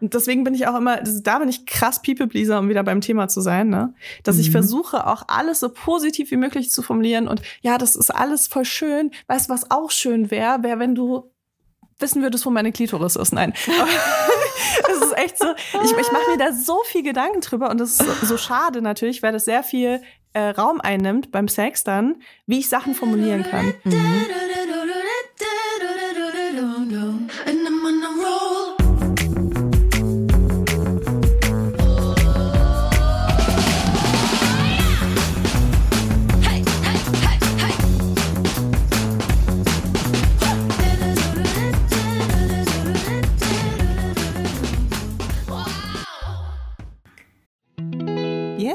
Und deswegen bin ich auch immer, da bin ich krass People-Pleaser, um wieder beim Thema zu sein, ne? Dass mhm. ich versuche, auch alles so positiv wie möglich zu formulieren und ja, das ist alles voll schön. Weißt du, was auch schön wäre, wäre, wenn du wissen würdest, wo meine Klitoris ist. Nein. das ist echt so. Ich, ich mache mir da so viel Gedanken drüber und das ist so, so schade natürlich, weil das sehr viel äh, Raum einnimmt beim Sex dann, wie ich Sachen formulieren kann. Mhm.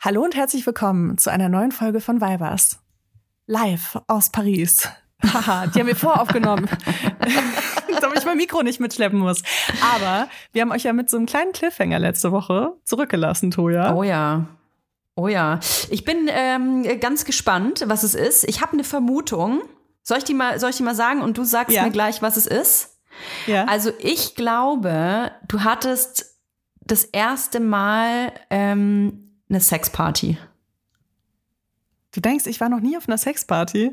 Hallo und herzlich willkommen zu einer neuen Folge von Weibers. live aus Paris. Haha, die haben wir voraufgenommen, damit ich mein Mikro nicht mitschleppen muss. Aber wir haben euch ja mit so einem kleinen Cliffhanger letzte Woche zurückgelassen, Toja. Oh ja. Oh ja. Ich bin ähm, ganz gespannt, was es ist. Ich habe eine Vermutung. Soll ich die mal, soll ich die mal sagen und du sagst Ja. mir gleich, was es ist? Ja. Also ich glaube, du hattest das erste Mal ähm, eine Sexparty. Du denkst, ich war noch nie auf einer Sexparty?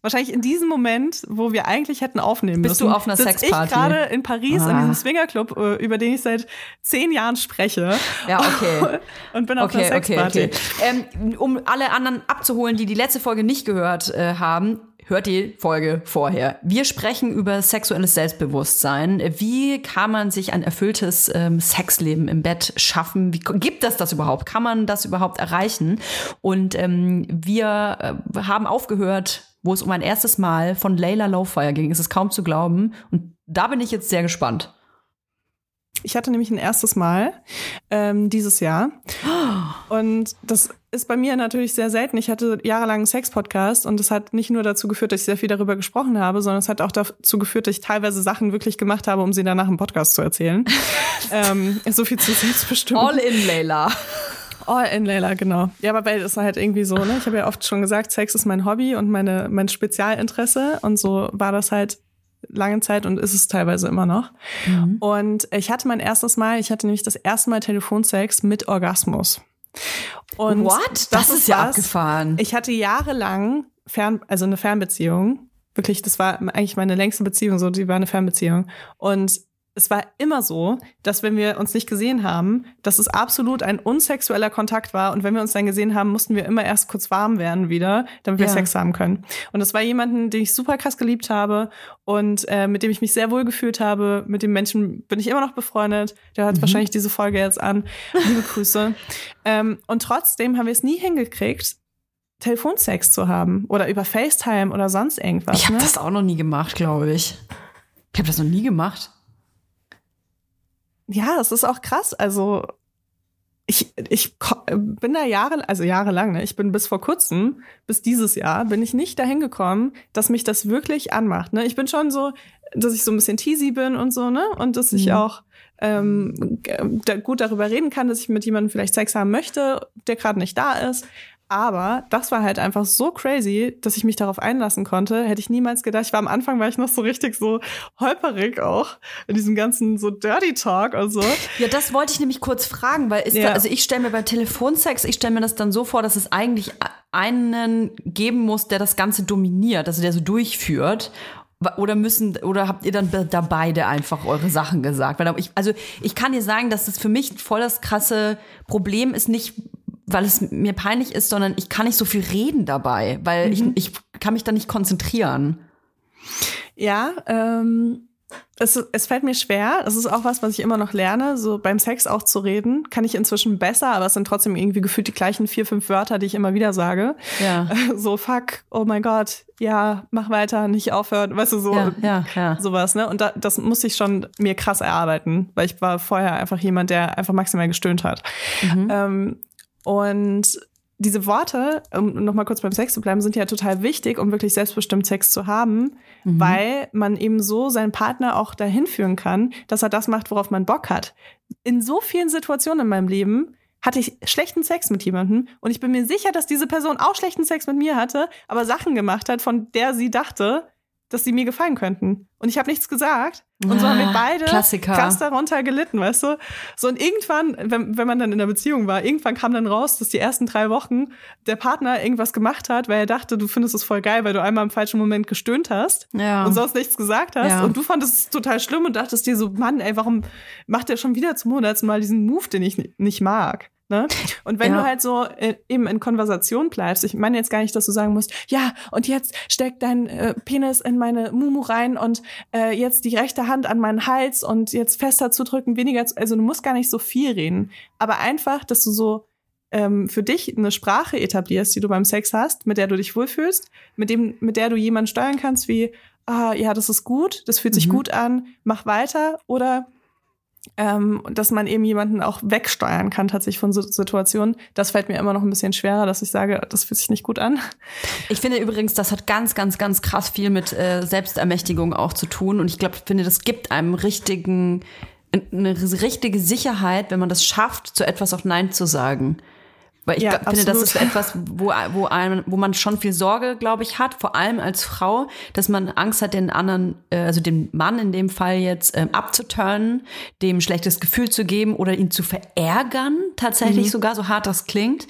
Wahrscheinlich in diesem Moment, wo wir eigentlich hätten aufnehmen Bist müssen. du auf einer Sexparty? ich gerade in Paris Ah. an diesem Swingerclub, äh, über den ich seit zehn Jahren spreche. Ja, okay. Und bin auf Okay, einer okay, Sexparty. okay. Ähm, um alle anderen abzuholen, die die letzte Folge nicht gehört äh, haben, hört die Folge vorher. Wir sprechen über sexuelles Selbstbewusstsein. Wie kann man sich ein erfülltes ähm, Sexleben im Bett schaffen? Wie gibt es das überhaupt? Kann man das überhaupt erreichen? Und ähm, wir äh, haben aufgehört, wo es um ein erstes Mal von Layla Lowfire ging. Es ist kaum zu glauben. Und da bin ich jetzt sehr gespannt. Ich hatte nämlich ein erstes Mal ähm, dieses Jahr. Und das ist bei mir natürlich sehr selten. Ich hatte jahrelang einen Sex-Podcast und das hat nicht nur dazu geführt, dass ich sehr viel darüber gesprochen habe, sondern es hat auch dazu geführt, dass ich teilweise Sachen wirklich gemacht habe, um sie danach im Podcast zu erzählen. ähm, so viel zu Selbstbestimmung. All in, Layla. All in Layla, genau. Ja, aber weil es halt irgendwie so, ne? Ich habe ja oft schon gesagt, Sex ist mein Hobby und meine, mein Spezialinteresse. Und so war das halt lange Zeit und ist es teilweise immer noch. Und ich hatte mein erstes Mal, ich hatte nämlich das erste Mal Telefonsex mit Orgasmus. Und What? Das, ist ja was- abgefahren. Ich hatte jahrelang Fern, also eine Fernbeziehung. Wirklich, das war eigentlich meine längste Beziehung, so, die war eine Fernbeziehung. Und es war immer so, dass wenn wir uns nicht gesehen haben, dass es absolut ein unsexueller Kontakt war. Und wenn wir uns dann gesehen haben, mussten wir immer erst kurz warm werden wieder, damit wir Ja. Sex haben können. Und das war jemanden, den ich super krass geliebt habe und äh, mit dem ich mich sehr wohl gefühlt habe. Mit dem Menschen bin ich immer noch befreundet. Der hört wahrscheinlich diese Folge jetzt an. Liebe Grüße. ähm, und trotzdem haben wir es nie hingekriegt, Telefonsex zu haben oder über FaceTime oder sonst irgendwas. Ich habe ne? das auch noch nie gemacht, glaube ich. Ich habe das noch nie gemacht. Ja, das ist auch krass. Also ich, ich bin da Jahre, also jahrelang, ne? ich bin bis vor kurzem, bis dieses Jahr, bin ich nicht dahin gekommen, dass mich das wirklich anmacht. Ne? Ich bin schon so, dass ich so ein bisschen teasy bin und so, ne? Und dass ich Mhm. auch ähm, da gut darüber reden kann, dass ich mit jemandem vielleicht Sex haben möchte, der gerade nicht da ist. Aber das war halt einfach so crazy, dass ich mich darauf einlassen konnte. Hätte ich niemals gedacht. Ich war am Anfang, war ich noch so richtig so holperig auch in diesem ganzen so Dirty Talk und so. Ja, das wollte ich nämlich kurz fragen, weil ist Ja. da, also ich stelle mir beim Telefonsex, ich stelle mir das dann so vor, dass es eigentlich einen geben muss, der das Ganze dominiert, also der so durchführt. Oder müssen, oder habt ihr dann da beide einfach eure Sachen gesagt? Weil ich, also ich kann dir sagen, dass das für mich voll das krasse Problem ist, nicht weil es mir peinlich ist, sondern ich kann nicht so viel reden dabei, weil ich, ich kann mich da nicht konzentrieren. Ja, ähm, es, es fällt mir schwer. Es ist auch was, was ich immer noch lerne, so beim Sex auch zu reden. Kann ich inzwischen besser, aber es sind trotzdem irgendwie gefühlt die gleichen vier, fünf Wörter, die ich immer wieder sage. Ja. So, fuck, oh mein Gott, ja, mach weiter, nicht aufhören, weißt du, so. Ja, ja, ja. Sowas, ne? Und da, das musste ich schon mir krass erarbeiten, weil ich war vorher einfach jemand, der einfach maximal gestöhnt hat. Mhm. Ähm, und diese Worte, um nochmal kurz beim Sex zu bleiben, sind ja total wichtig, um wirklich selbstbestimmt Sex zu haben, Mhm. weil man eben so seinen Partner auch dahin führen kann, dass er das macht, worauf man Bock hat. In so vielen Situationen in meinem Leben hatte ich schlechten Sex mit jemandem und ich bin mir sicher, dass diese Person auch schlechten Sex mit mir hatte, aber Sachen gemacht hat, von der sie dachte, dass sie mir gefallen könnten. Und ich habe nichts gesagt. Und so haben wir Ah, beide Klassiker. krass darunter gelitten, weißt du? So und irgendwann, wenn, wenn man dann in der Beziehung war, irgendwann kam dann raus, dass die ersten drei Wochen der Partner irgendwas gemacht hat, weil er dachte, du findest es voll geil, weil du einmal im falschen Moment gestöhnt hast Ja. und sonst nichts gesagt hast. Ja. Und du fandest es total schlimm und dachtest dir so, Mann, ey, warum macht er schon wieder zum hundertsten Mal diesen Move, den ich ni- nicht mag? Ne? Und wenn Ja. du halt so äh, eben in Konversation bleibst, ich meine jetzt gar nicht, dass du sagen musst, ja, und jetzt steck dein äh, Penis in meine Mumu rein und äh, jetzt die rechte Hand an meinen Hals und jetzt fester zudrücken, weniger, zu, also du musst gar nicht so viel reden, aber einfach, dass du so ähm, für dich eine Sprache etablierst, die du beim Sex hast, mit der du dich wohlfühlst, mit dem, mit der du jemanden steuern kannst, wie, ah, ja, das ist gut, das fühlt sich Mhm. gut an, mach weiter oder ähm, dass man eben jemanden auch wegsteuern kann tatsächlich von so Situationen. Das fällt mir immer noch ein bisschen schwerer, dass ich sage, das fühlt sich nicht gut an. Ich finde übrigens, das hat ganz, ganz, ganz krass viel mit äh, Selbstermächtigung auch zu tun. Und ich glaube, finde, das gibt einem richtigen, eine richtige Sicherheit, wenn man das schafft, zu etwas auch Nein zu sagen. Weil ich Ja, finde, das absolut. ist etwas, wo, wo, einem, wo man schon viel Sorge, glaube ich, hat, vor allem als Frau, dass man Angst hat, den anderen, äh, also dem Mann in dem Fall jetzt ähm, abzuturnen, dem schlechtes Gefühl zu geben oder ihn zu verärgern, tatsächlich sogar, so hart das klingt.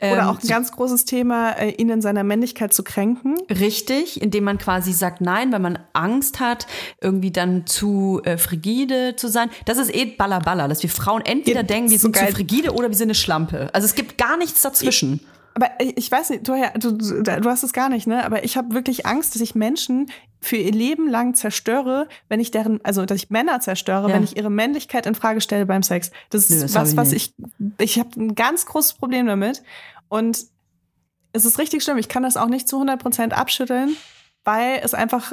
Mhm. Oder Ähm, auch ein ganz großes Thema, äh, ihn in seiner Männlichkeit zu kränken. Richtig, indem man quasi sagt Nein, weil man Angst hat, irgendwie dann zu äh, frigide zu sein. Das ist eh Balla Balla, dass wir Frauen entweder Ja, denken, wir so sind zu geil. frigide oder wir sind eine Schlampe. Also es gibt gar nichts dazwischen. Aber ich, ich weiß nicht, du, du, du hast es gar nicht, ne? Aber ich habe wirklich Angst, dass ich Menschen für ihr Leben lang zerstöre, wenn ich deren, also dass ich Männer zerstöre, Ja. wenn ich ihre Männlichkeit in Frage stelle beim Sex. Das ist Nö, das was, ich was ich, ich habe ein ganz großes Problem damit. Und es ist richtig schlimm. Ich kann das auch nicht zu 100 Prozent abschütteln, weil es einfach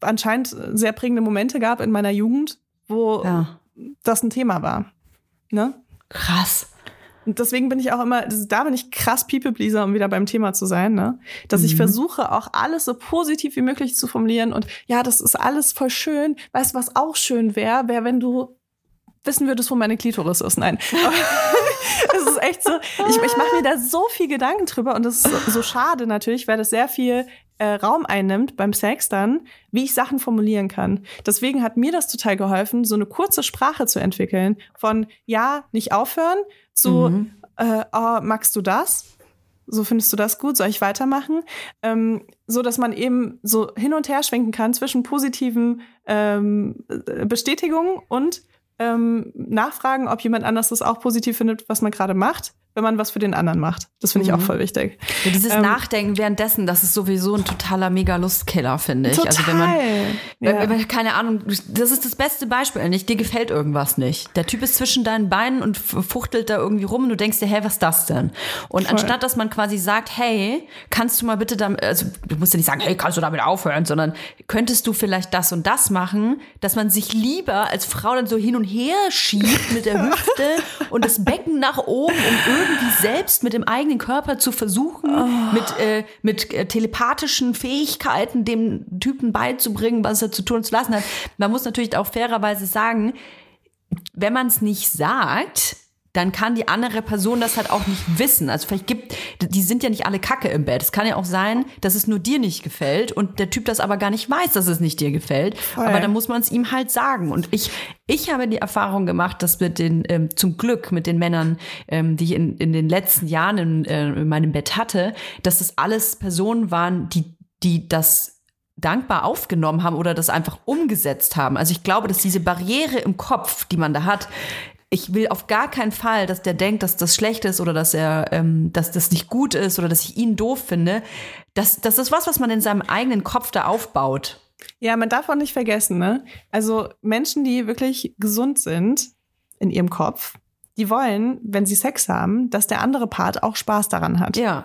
anscheinend sehr prägende Momente gab in meiner Jugend, wo Ja. das ein Thema war. Ne? Krass. Und deswegen bin ich auch immer, das- da bin ich krass People-Pleaser, um wieder beim Thema zu sein, ne? Dass ich versuche, auch alles so positiv wie möglich zu formulieren und ja, das ist alles voll schön. Weißt du, was auch schön wäre, wäre, wenn du wissen würdest, wo meine Klitoris ist. Nein. Es ist echt so, ich, ich mache mir da so viel Gedanken drüber und das ist so, schade natürlich, weil das sehr viel äh, Raum einnimmt beim Sex dann, wie ich Sachen formulieren kann. Deswegen hat mir das total geholfen, so eine kurze Sprache zu entwickeln von ja, nicht aufhören zu äh, oh, magst du das? So findest du das gut? Soll ich weitermachen? Ähm, so dass man eben so hin und her schwenken kann zwischen positiven ähm, äh, Bestätigungen und ähm, nachfragen, ob jemand anders das auch positiv findet, was man gerade macht, wenn man was für den anderen macht. Das finde ich auch voll wichtig. Ja, dieses Ähm, Nachdenken währenddessen, das ist sowieso ein totaler mega Lustkiller, finde ich. Also wenn man, ja. wenn, keine Ahnung, das ist das beste Beispiel nicht. Dir gefällt irgendwas nicht. Der Typ ist zwischen deinen Beinen und fuchtelt da irgendwie rum und du denkst dir, hey, was ist das denn? Und Voll. anstatt, dass man quasi sagt, hey, kannst du mal bitte damit, also du musst ja nicht sagen, hey, kannst du damit aufhören, sondern könntest du vielleicht das und das machen, dass man sich lieber als Frau dann so hin und her schiebt mit der Hüfte und das Becken nach oben, um irgendwie selbst mit dem eigenen Körper zu versuchen, mit, äh, mit äh, telepathischen Fähigkeiten dem Typen beizubringen, was er zu tun und zu lassen hat. Man muss natürlich auch fairerweise sagen, wenn man es nicht sagt, dann kann die andere Person das halt auch nicht wissen. Also vielleicht gibt, die sind ja nicht alle Kacke im Bett. Es kann ja auch sein, dass es nur dir nicht gefällt und der Typ das aber gar nicht weiß, dass es nicht dir gefällt. Aber dann muss man es ihm halt sagen. Und ich, ich habe die Erfahrung gemacht, dass mit den, ähm, zum Glück mit den Männern, ähm, die ich in, in den letzten Jahren in, äh, in meinem Bett hatte, dass das alles Personen waren, die, die das dankbar aufgenommen haben oder das einfach umgesetzt haben. Also ich glaube, dass diese Barriere im Kopf, die man da hat, ich will auf gar keinen Fall, dass der denkt, dass das schlecht ist oder dass er, ähm, dass das nicht gut ist oder dass ich ihn doof finde. Das, das ist was, was man in seinem eigenen Kopf da aufbaut. Ja, man darf auch nicht vergessen, ne? Also Menschen, die wirklich gesund sind in ihrem Kopf, die wollen, wenn sie Sex haben, dass der andere Part auch Spaß daran hat. Ja.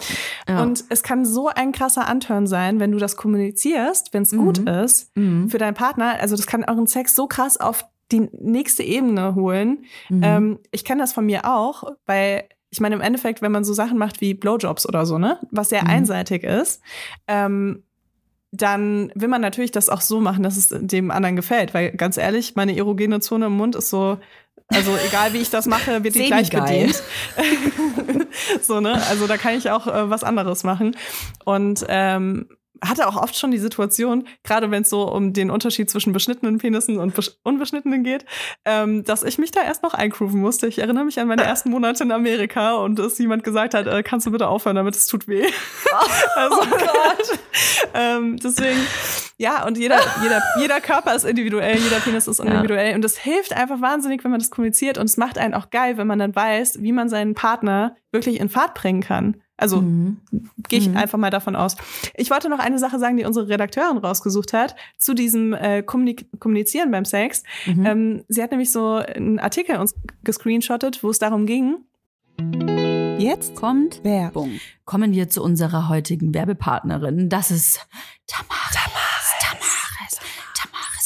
ja. Und es kann so ein krasser Anturn sein, wenn du das kommunizierst, wenn es gut ist für deinen Partner. Also das kann euren Sex so krass auf die nächste Ebene holen. Ähm, ich kenne das von mir auch, weil ich meine, im Endeffekt, wenn man so Sachen macht wie Blowjobs oder so, ne, was sehr einseitig ist, ähm, dann will man natürlich das auch so machen, dass es dem anderen gefällt. Weil ganz ehrlich, meine erogene Zone im Mund ist so, also egal wie ich das mache, wird die gleich bedient. so, ne? Also da kann ich auch äh, was anderes machen. Und ähm, hatte auch oft schon die Situation, gerade wenn es so um den Unterschied zwischen beschnittenen Penissen und besch unbeschnittenen geht, ähm, dass ich mich da erst noch eingrooven musste. Ich erinnere mich an meine ersten Monate in Amerika und dass jemand gesagt hat, äh, kannst du bitte aufhören, damit es tut weh. also, ähm, deswegen, ja, und jeder, jeder, jeder Körper ist individuell, jeder Penis ist individuell. Und das hilft einfach wahnsinnig, wenn man das kommuniziert. Und es macht einen auch geil, wenn man dann weiß, wie man seinen Partner wirklich in Fahrt bringen kann. Also gehe ich einfach mal davon aus. Ich wollte noch eine Sache sagen, die unsere Redakteurin rausgesucht hat, zu diesem äh, Kommunik Kommunizieren beim Sex. Ähm, sie hat nämlich so einen Artikel uns gescreenshottet, wo es darum ging, Jetzt kommt Werbung. Kommen wir zu unserer heutigen Werbepartnerin. Das ist Tamaris. Tamaris.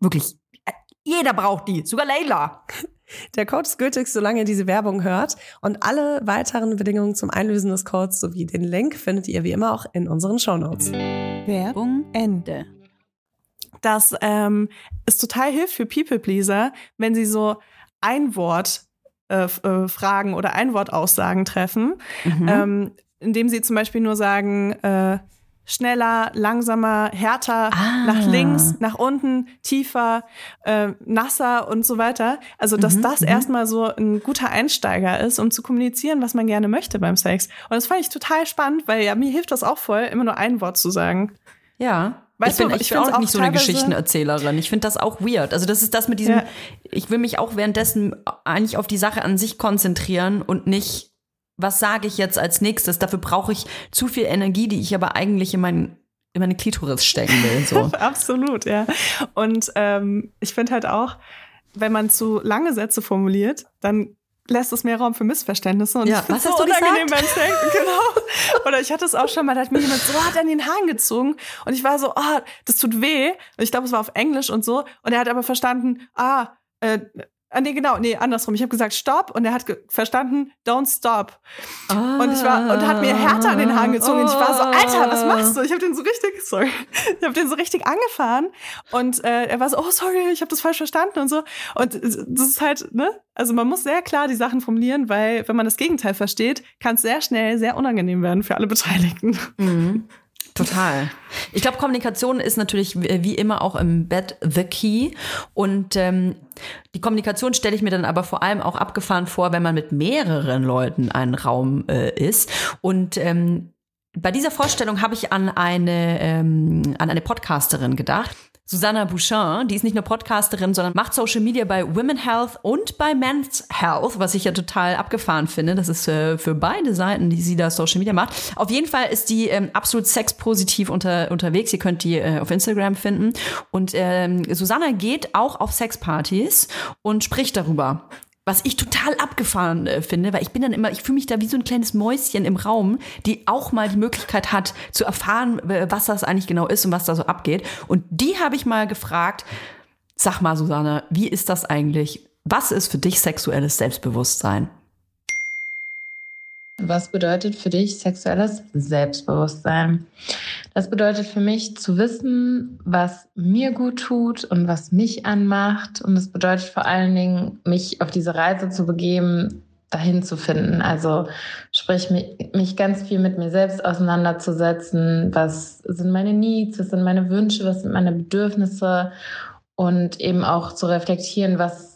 wirklich, äh, jeder braucht die, sogar Leila. Der Code ist gültig, solange ihr diese Werbung hört. Und alle weiteren Bedingungen zum Einlösen des Codes sowie den Link findet ihr wie immer auch in unseren Shownotes. Werbung Ende. dass ähm, es total hilft für People-Pleaser, wenn sie so ein Wort äh, äh, Fragen oder ein Wort Aussagen treffen, Mhm. ähm, indem sie zum Beispiel nur sagen, äh, schneller, langsamer, härter, Ah. nach links, nach unten, tiefer, äh, nasser und so weiter. Also, dass Mhm, das mhm. erstmal so ein guter Einsteiger ist, um zu kommunizieren, was man gerne möchte beim Sex. Und das fand ich total spannend, weil ja, mir hilft das auch voll, immer nur ein Wort zu sagen. Ja. Weißt ich bin, du, ich bin auch auch nicht so eine Geschichtenerzählerin. Ich finde das auch weird. Also das ist das mit diesem, Ja. ich will mich auch währenddessen eigentlich auf die Sache an sich konzentrieren und nicht, was sage ich jetzt als nächstes. Dafür brauche ich zu viel Energie, die ich aber eigentlich in, mein, in meine Klitoris stecken will. So. Absolut, ja. Und ähm, ich finde halt auch, wenn man zu lange Sätze formuliert, dann lässt es mehr Raum für Missverständnisse. Und Ja, ich was hast so du unangenehm gesagt? beim Sex. Genau. Oder ich hatte es auch schon mal, da hat mir jemand so hart an den Haaren gezogen und ich war so, ah, das tut weh. Und ich glaube, es war auf Englisch und so. Und er hat aber verstanden, ah, äh, ah, nee, genau, nee, andersrum. Ich habe gesagt, stopp und er hat verstanden, don't stop. Und ich war und hat mir härter an den Haaren gezogen und ich war so, Alter, was machst du? Ich habe den so richtig, sorry, ich habe den so richtig angefahren und äh, er war so, oh sorry, ich habe das falsch verstanden und so. Und das ist halt, ne? Also man muss sehr klar die Sachen formulieren, weil wenn man das Gegenteil versteht, kann es sehr schnell sehr unangenehm werden für alle Beteiligten. Mhm. Total. Ich glaube, Kommunikation ist natürlich wie immer auch im Bett the key. Und ähm, die Kommunikation stelle ich mir dann aber vor allem auch abgefahren vor, wenn man mit mehreren Leuten einen Raum äh, ist. Und ähm, bei dieser Vorstellung habe ich an eine, ähm, an eine Podcasterin gedacht. Susanna Bouchard, die ist nicht nur Podcasterin, sondern macht Social Media bei Women Health und bei Men's Health, was ich ja total abgefahren finde. Das ist äh, für beide Seiten, die sie da Social Media macht. Auf jeden Fall ist die ähm, absolut sexpositiv unter, unterwegs. Ihr könnt die äh, auf Instagram finden. Und ähm, Susanna geht auch auf Sexpartys und spricht darüber. Was ich total abgefahren äh, finde, weil ich bin dann immer, ich fühle mich da wie so ein kleines Mäuschen im Raum, die auch mal die Möglichkeit hat zu erfahren, was das eigentlich genau ist und was da so abgeht. Und die habe ich mal gefragt, Sag mal, Susanne, wie ist das eigentlich? Was ist für dich sexuelles Selbstbewusstsein? Was bedeutet für dich sexuelles Selbstbewusstsein? Das bedeutet für mich zu wissen, was mir gut tut und was mich anmacht. Und es bedeutet vor allen Dingen, mich auf diese Reise zu begeben, dahin zu finden. Also sprich, mich, ganz viel mit mir selbst auseinanderzusetzen. Was sind meine Needs? Was sind meine Wünsche? Was sind meine Bedürfnisse? Und eben auch zu reflektieren, was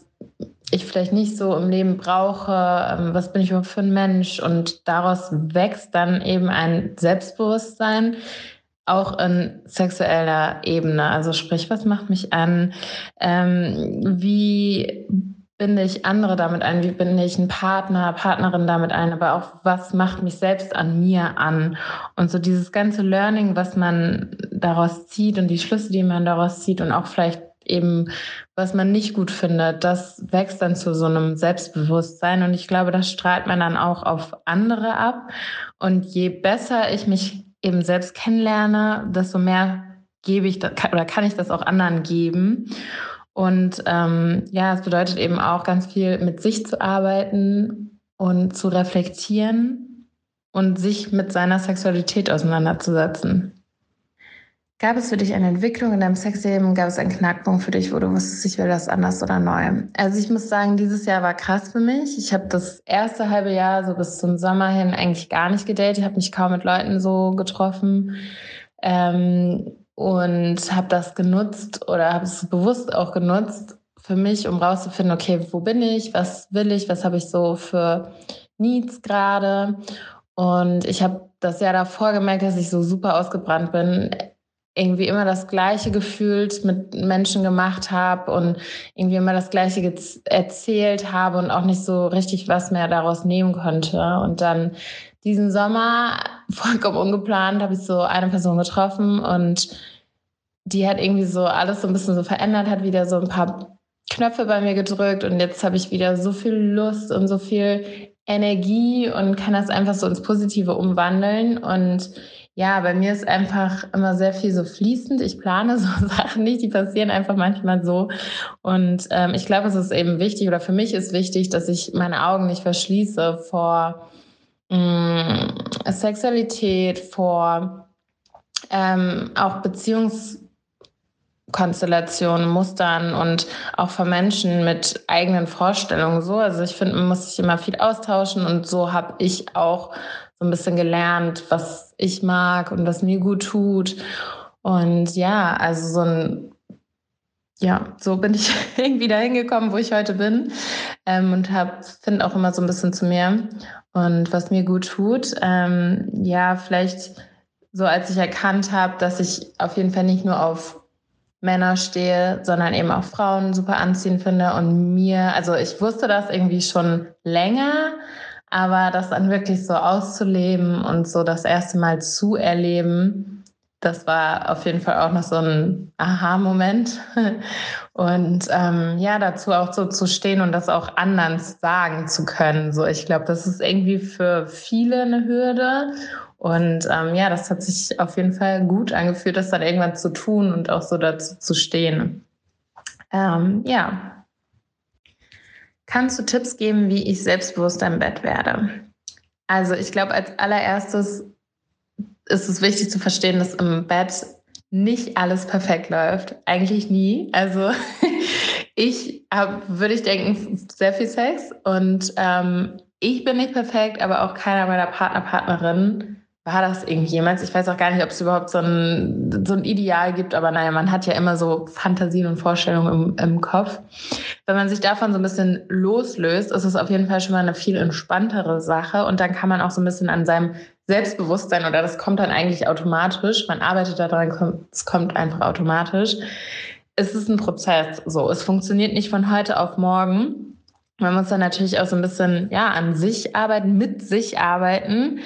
ich vielleicht nicht so im Leben brauche, ähm, was bin ich überhaupt für ein Mensch und daraus wächst dann eben ein Selbstbewusstsein, auch in sexueller Ebene. Also sprich, was macht mich an? Ähm, wie binde ich andere damit ein? Wie binde ich einen Partner, Partnerin damit ein? Aber auch, was macht mich selbst an mir an? Und so dieses ganze Learning, was man daraus zieht und die Schlüsse, die man daraus zieht und auch vielleicht eben, was man nicht gut findet, das wächst dann zu so einem Selbstbewusstsein. Und ich glaube, das strahlt man dann auch auf andere ab. Und je besser ich mich eben selbst kennenlerne, desto mehr gebe ich das, oder kann ich das auch anderen geben. Und ähm, ja, es bedeutet eben auch ganz viel mit sich zu arbeiten und zu reflektieren und sich mit seiner Sexualität auseinanderzusetzen. Gab es für dich eine Entwicklung in deinem Sexleben? Gab es einen Knackpunkt für dich, wo du wusstest, ich will das anders oder neu? Also ich muss sagen, dieses Jahr war krass für mich. Ich habe das erste halbe Jahr so bis zum Sommer hin eigentlich gar nicht gedatet. Ich habe mich kaum mit Leuten so getroffen ähm, und habe das genutzt oder habe es bewusst auch genutzt für mich, um rauszufinden, okay, wo bin ich, was will ich, was habe ich so für Needs gerade. Und ich habe das Jahr davor gemerkt, dass ich so super ausgebrannt bin irgendwie immer das Gleiche gefühlt mit Menschen gemacht habe und irgendwie immer das Gleiche erzählt habe und auch nicht so richtig was mehr daraus nehmen konnte. Und dann diesen Sommer, vollkommen ungeplant, habe ich so eine Person getroffen und die hat irgendwie so alles so ein bisschen so verändert, hat wieder so ein paar Knöpfe bei mir gedrückt und jetzt habe ich wieder so viel Lust und so viel Energie und kann das einfach so ins Positive umwandeln und ja, bei mir ist einfach immer sehr viel so fließend. Ich plane so Sachen nicht, die passieren einfach manchmal so. Und ähm, ich glaube, es ist eben wichtig oder für mich ist wichtig, dass ich meine Augen nicht verschließe vor mh, mm, Sexualität, vor ähm, auch Beziehungskonstellationen, Mustern und auch vor Menschen mit eigenen Vorstellungen so. Also ich finde, man muss sich immer viel austauschen und so habe ich auch so ein bisschen gelernt, was ich mag und was mir gut tut. Und ja, also so ein, ja, so bin ich irgendwie dahin gekommen, wo ich heute bin ähm, und finde auch immer so ein bisschen zu mir und was mir gut tut. Ähm, ja, vielleicht so als ich erkannt habe, dass ich auf jeden Fall nicht nur auf Männer stehe, sondern eben auch Frauen super anziehen finde und mir, also ich wusste das irgendwie schon länger, aber das dann wirklich so auszuleben und so das erste Mal zu erleben, das war auf jeden Fall auch noch so ein Aha-Moment. Und ähm, ja, dazu auch so zu stehen und das auch anderen sagen zu können. So, ich glaube, das ist irgendwie für viele eine Hürde. Und ähm, ja, das hat sich auf jeden Fall gut angefühlt, das dann irgendwann zu tun und auch so dazu zu stehen. Ähm, ja, Kannst du Tipps geben, wie ich selbstbewusster im Bett werde? Also ich glaube, als allererstes ist es wichtig zu verstehen, dass im Bett nicht alles perfekt läuft. Eigentlich nie. Also ich habe, würde ich denken, sehr viel Sex und ähm, ich bin nicht perfekt, aber auch keiner meiner Partner, Partnerinnen war das irgendwie jemals? Ich weiß auch gar nicht, ob es überhaupt so ein, so ein Ideal gibt, aber naja, man hat ja immer so Fantasien und Vorstellungen im, im Kopf. Wenn man sich davon so ein bisschen loslöst, ist es auf jeden Fall schon mal eine viel entspanntere Sache und dann kann man auch so ein bisschen an seinem Selbstbewusstsein oder das kommt dann eigentlich automatisch. Man arbeitet daran, es kommt einfach automatisch. Es ist ein Prozess, so. Es funktioniert nicht von heute auf morgen. Man muss dann natürlich auch so ein bisschen ja an sich arbeiten, mit sich arbeiten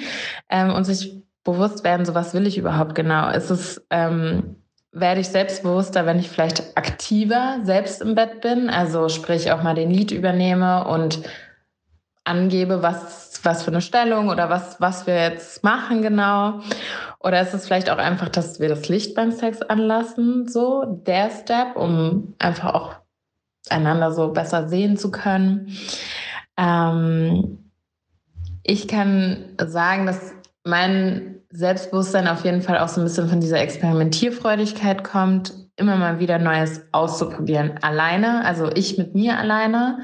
ähm, und sich bewusst werden, so was will ich überhaupt genau. Ist es ähm, werde ich selbstbewusster, wenn ich vielleicht aktiver selbst im Bett bin, also sprich auch mal den Lied übernehme und angebe, was was für eine Stellung oder was, was wir jetzt machen genau. Oder ist es vielleicht auch einfach, dass wir das Licht beim Sex anlassen, so der Step, um einfach auch einander so besser sehen zu können. Ähm, ich kann sagen, dass mein Selbstbewusstsein auf jeden Fall auch so ein bisschen von dieser Experimentierfreudigkeit kommt, immer mal wieder Neues auszuprobieren. Alleine, also ich mit mir alleine,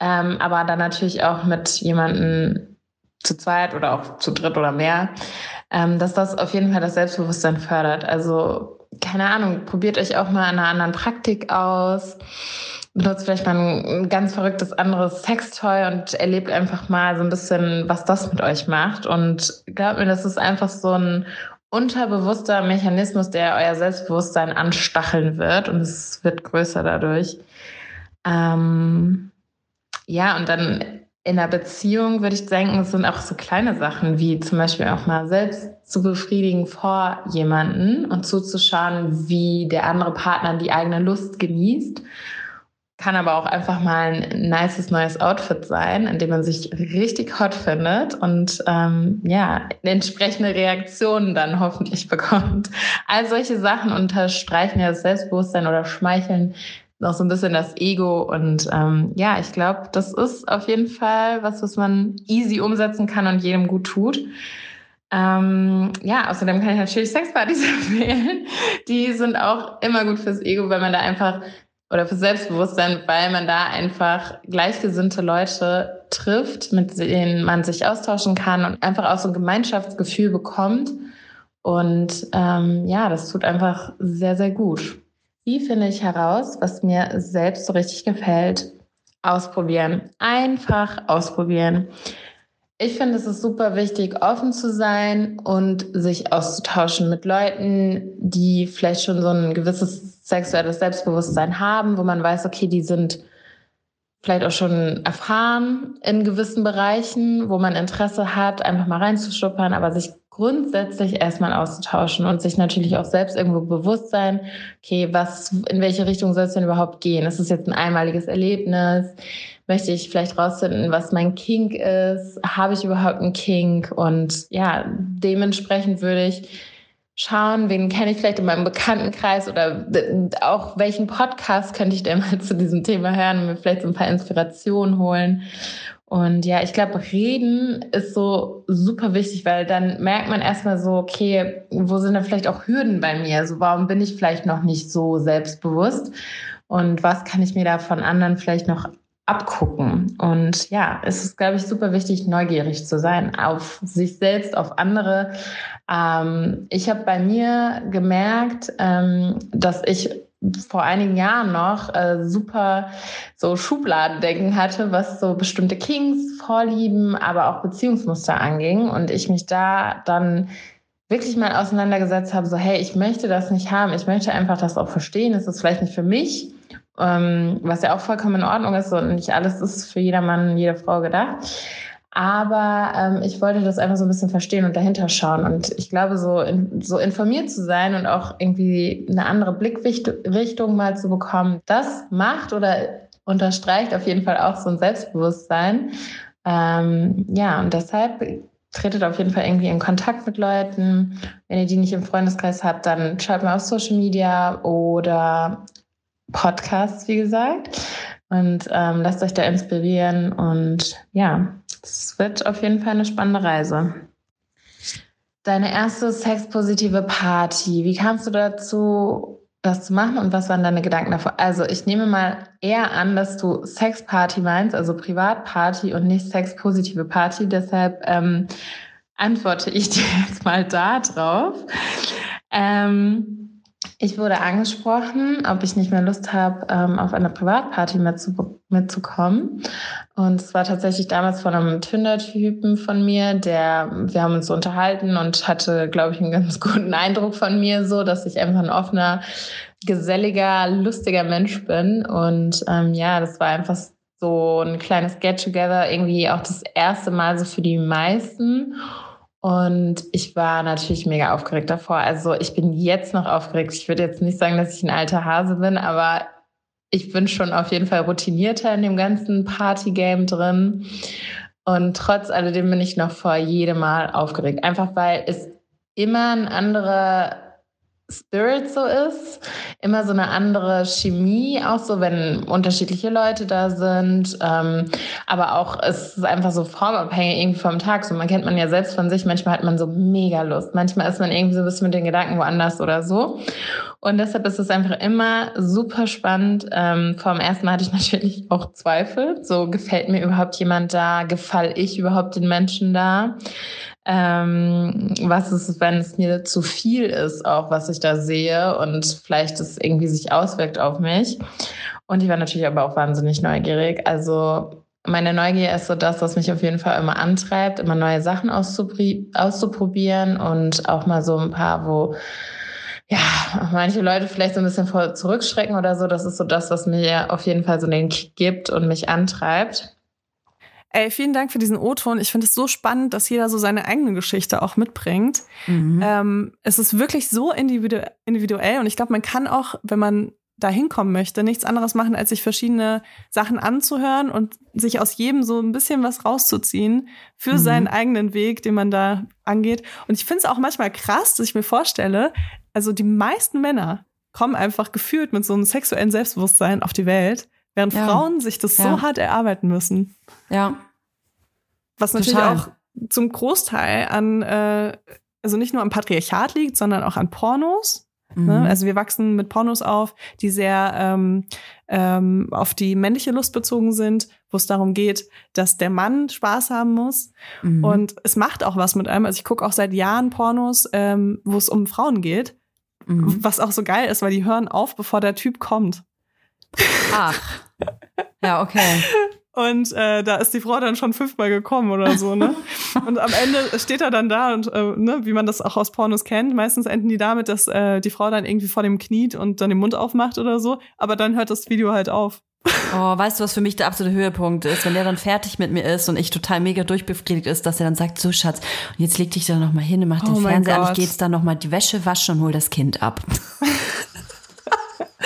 ähm, aber dann natürlich auch mit jemandem zu zweit oder auch zu dritt oder mehr, ähm, dass das auf jeden Fall das Selbstbewusstsein fördert. Also keine Ahnung, probiert euch auch mal an einer anderen Praktik aus benutzt vielleicht mal ein, ganz verrücktes anderes Sextoy und erlebt einfach mal so ein bisschen, was das mit euch macht. Und glaubt mir, das ist einfach so ein unterbewusster Mechanismus, der euer Selbstbewusstsein anstacheln wird und es wird größer dadurch. Ähm, ja, und dann in der Beziehung würde ich denken, es sind auch so kleine Sachen, wie zum Beispiel auch mal selbst zu befriedigen vor jemanden und zuzuschauen, wie der andere Partner die eigene Lust genießt kann aber auch einfach mal ein nices neues Outfit sein, in dem man sich richtig hot findet und ähm, ja, entsprechende Reaktionen dann hoffentlich bekommt. All solche Sachen unterstreichen ja das Selbstbewusstsein oder schmeicheln noch so ein bisschen das Ego. Und ähm, ja, ich glaube, das ist auf jeden Fall was, was man easy umsetzen kann und jedem gut tut. Ähm, ja, außerdem kann ich natürlich Sexpartys empfehlen. Die sind auch immer gut fürs Ego, weil man da einfach oder für Selbstbewusstsein, weil man da einfach gleichgesinnte Leute trifft, mit denen man sich austauschen kann und einfach auch so ein Gemeinschaftsgefühl bekommt. Und ähm, ja, das tut einfach sehr, sehr gut. Wie finde ich heraus, was mir selbst so richtig gefällt? Ausprobieren. Einfach ausprobieren. Ich finde, es ist super wichtig, offen zu sein und sich auszutauschen mit Leuten, die vielleicht schon so ein gewisses sexuelles Selbstbewusstsein haben, wo man weiß, okay, die sind vielleicht auch schon erfahren in gewissen Bereichen, wo man Interesse hat, einfach mal reinzuschnuppern, aber sich grundsätzlich erstmal auszutauschen und sich natürlich auch selbst irgendwo bewusst sein, okay, was, in welche Richtung soll es denn überhaupt gehen? Ist es jetzt ein einmaliges Erlebnis? Möchte ich vielleicht rausfinden, was mein Kink ist? Habe ich überhaupt einen Kink? Und ja, dementsprechend würde ich schauen, wen kenne ich vielleicht in meinem Bekanntenkreis oder auch welchen Podcast könnte ich denn mal zu diesem Thema hören und mir vielleicht so ein paar Inspirationen holen. Und ja, ich glaube, reden ist so super wichtig, weil dann merkt man erstmal so, okay, wo sind da vielleicht auch Hürden bei mir? Also warum bin ich vielleicht noch nicht so selbstbewusst? Und was kann ich mir da von anderen vielleicht noch abgucken. Und ja, es ist, glaube ich, super wichtig, neugierig zu sein auf sich selbst, auf andere. Ähm, ich habe bei mir gemerkt, ähm, dass ich vor einigen Jahren noch äh, super so Schubladendenken hatte, was so bestimmte Kings, Vorlieben, aber auch Beziehungsmuster anging. Und ich mich da dann wirklich mal auseinandergesetzt habe, so hey, ich möchte das nicht haben, ich möchte einfach das auch verstehen, es ist vielleicht nicht für mich ähm, was ja auch vollkommen in Ordnung ist und nicht alles ist für jedermann, jede Frau gedacht. Aber ähm, ich wollte das einfach so ein bisschen verstehen und dahinter schauen. Und ich glaube, so, in, so informiert zu sein und auch irgendwie eine andere Blickrichtung mal zu bekommen, das macht oder unterstreicht auf jeden Fall auch so ein Selbstbewusstsein. Ähm, ja, und deshalb tretet auf jeden Fall irgendwie in Kontakt mit Leuten. Wenn ihr die nicht im Freundeskreis habt, dann schaut mal auf Social Media oder Podcasts, wie gesagt. Und ähm, lasst euch da inspirieren. Und ja, es wird auf jeden Fall eine spannende Reise. Deine erste sexpositive Party, wie kamst du dazu, das zu machen und was waren deine Gedanken davor? Also ich nehme mal eher an, dass du Sexparty meinst, also Privatparty und nicht sexpositive Party. Deshalb ähm, antworte ich dir jetzt mal da drauf. Ähm, ich wurde angesprochen, ob ich nicht mehr Lust habe, ähm, auf eine Privatparty mitzu mitzukommen. Und es war tatsächlich damals von einem Tinder-Typen von mir, der, wir haben uns so unterhalten und hatte, glaube ich, einen ganz guten Eindruck von mir, so, dass ich einfach ein offener, geselliger, lustiger Mensch bin. Und ähm, ja, das war einfach so ein kleines Get-Together, irgendwie auch das erste Mal so für die meisten. Und ich war natürlich mega aufgeregt davor. Also ich bin jetzt noch aufgeregt. Ich würde jetzt nicht sagen, dass ich ein alter Hase bin, aber ich bin schon auf jeden Fall routinierter in dem ganzen Partygame drin. Und trotz alledem bin ich noch vor jedem Mal aufgeregt. Einfach weil es immer ein anderer Spirit so ist, immer so eine andere Chemie, auch so, wenn unterschiedliche Leute da sind. Ähm, aber auch, es ist einfach so formabhängig irgendwie vom Tag. So, man kennt man ja selbst von sich, manchmal hat man so mega Lust. Manchmal ist man irgendwie so ein bisschen mit den Gedanken woanders oder so. Und deshalb ist es einfach immer super spannend. Ähm, vor dem ersten Mal hatte ich natürlich auch Zweifel. So, gefällt mir überhaupt jemand da? Gefall ich überhaupt den Menschen da? Ähm, was ist, wenn es mir zu viel ist, auch was ich da sehe und vielleicht es irgendwie sich auswirkt auf mich. Und ich war natürlich aber auch wahnsinnig neugierig. Also meine Neugier ist so das, was mich auf jeden Fall immer antreibt, immer neue Sachen auszuprobieren und auch mal so ein paar, wo ja, manche Leute vielleicht so ein bisschen vor zurückschrecken oder so. Das ist so das, was mir auf jeden Fall so den Kick gibt und mich antreibt. Ey, vielen Dank für diesen O-Ton. Ich finde es so spannend, dass jeder so seine eigene Geschichte auch mitbringt. Mhm. Ähm, es ist wirklich so individu individuell und ich glaube, man kann auch, wenn man da hinkommen möchte, nichts anderes machen, als sich verschiedene Sachen anzuhören und sich aus jedem so ein bisschen was rauszuziehen für mhm. seinen eigenen Weg, den man da angeht. Und ich finde es auch manchmal krass, dass ich mir vorstelle, also die meisten Männer kommen einfach gefühlt mit so einem sexuellen Selbstbewusstsein auf die Welt Während ja. Frauen sich das ja. so hart erarbeiten müssen. Ja. Was natürlich Total. auch zum Großteil an, äh, also nicht nur am Patriarchat liegt, sondern auch an Pornos. Ne? Mhm. Ne? Also wir wachsen mit Pornos auf, die sehr ähm, ähm, auf die männliche Lust bezogen sind, wo es darum geht, dass der Mann Spaß haben muss. Mhm. Und es macht auch was mit einem. Also ich gucke auch seit Jahren Pornos, ähm, wo es um Frauen geht. Mhm. Was auch so geil ist, weil die hören auf, bevor der Typ kommt. Ach. Ja, okay. Und äh, da ist die Frau dann schon fünfmal gekommen oder so, ne? Und am Ende steht er dann da und, äh, ne, wie man das auch aus Pornos kennt, meistens enden die damit, dass äh, die Frau dann irgendwie vor dem kniet und dann den Mund aufmacht oder so, aber dann hört das Video halt auf. Oh, weißt du, was für mich der absolute Höhepunkt ist? Wenn der dann fertig mit mir ist und ich total mega durchbefriedigt ist, dass er dann sagt, so Schatz, und jetzt leg dich da noch mal hin, mach den oh Fernseher an, ich geh jetzt dann noch mal die Wäsche waschen und hol das Kind ab.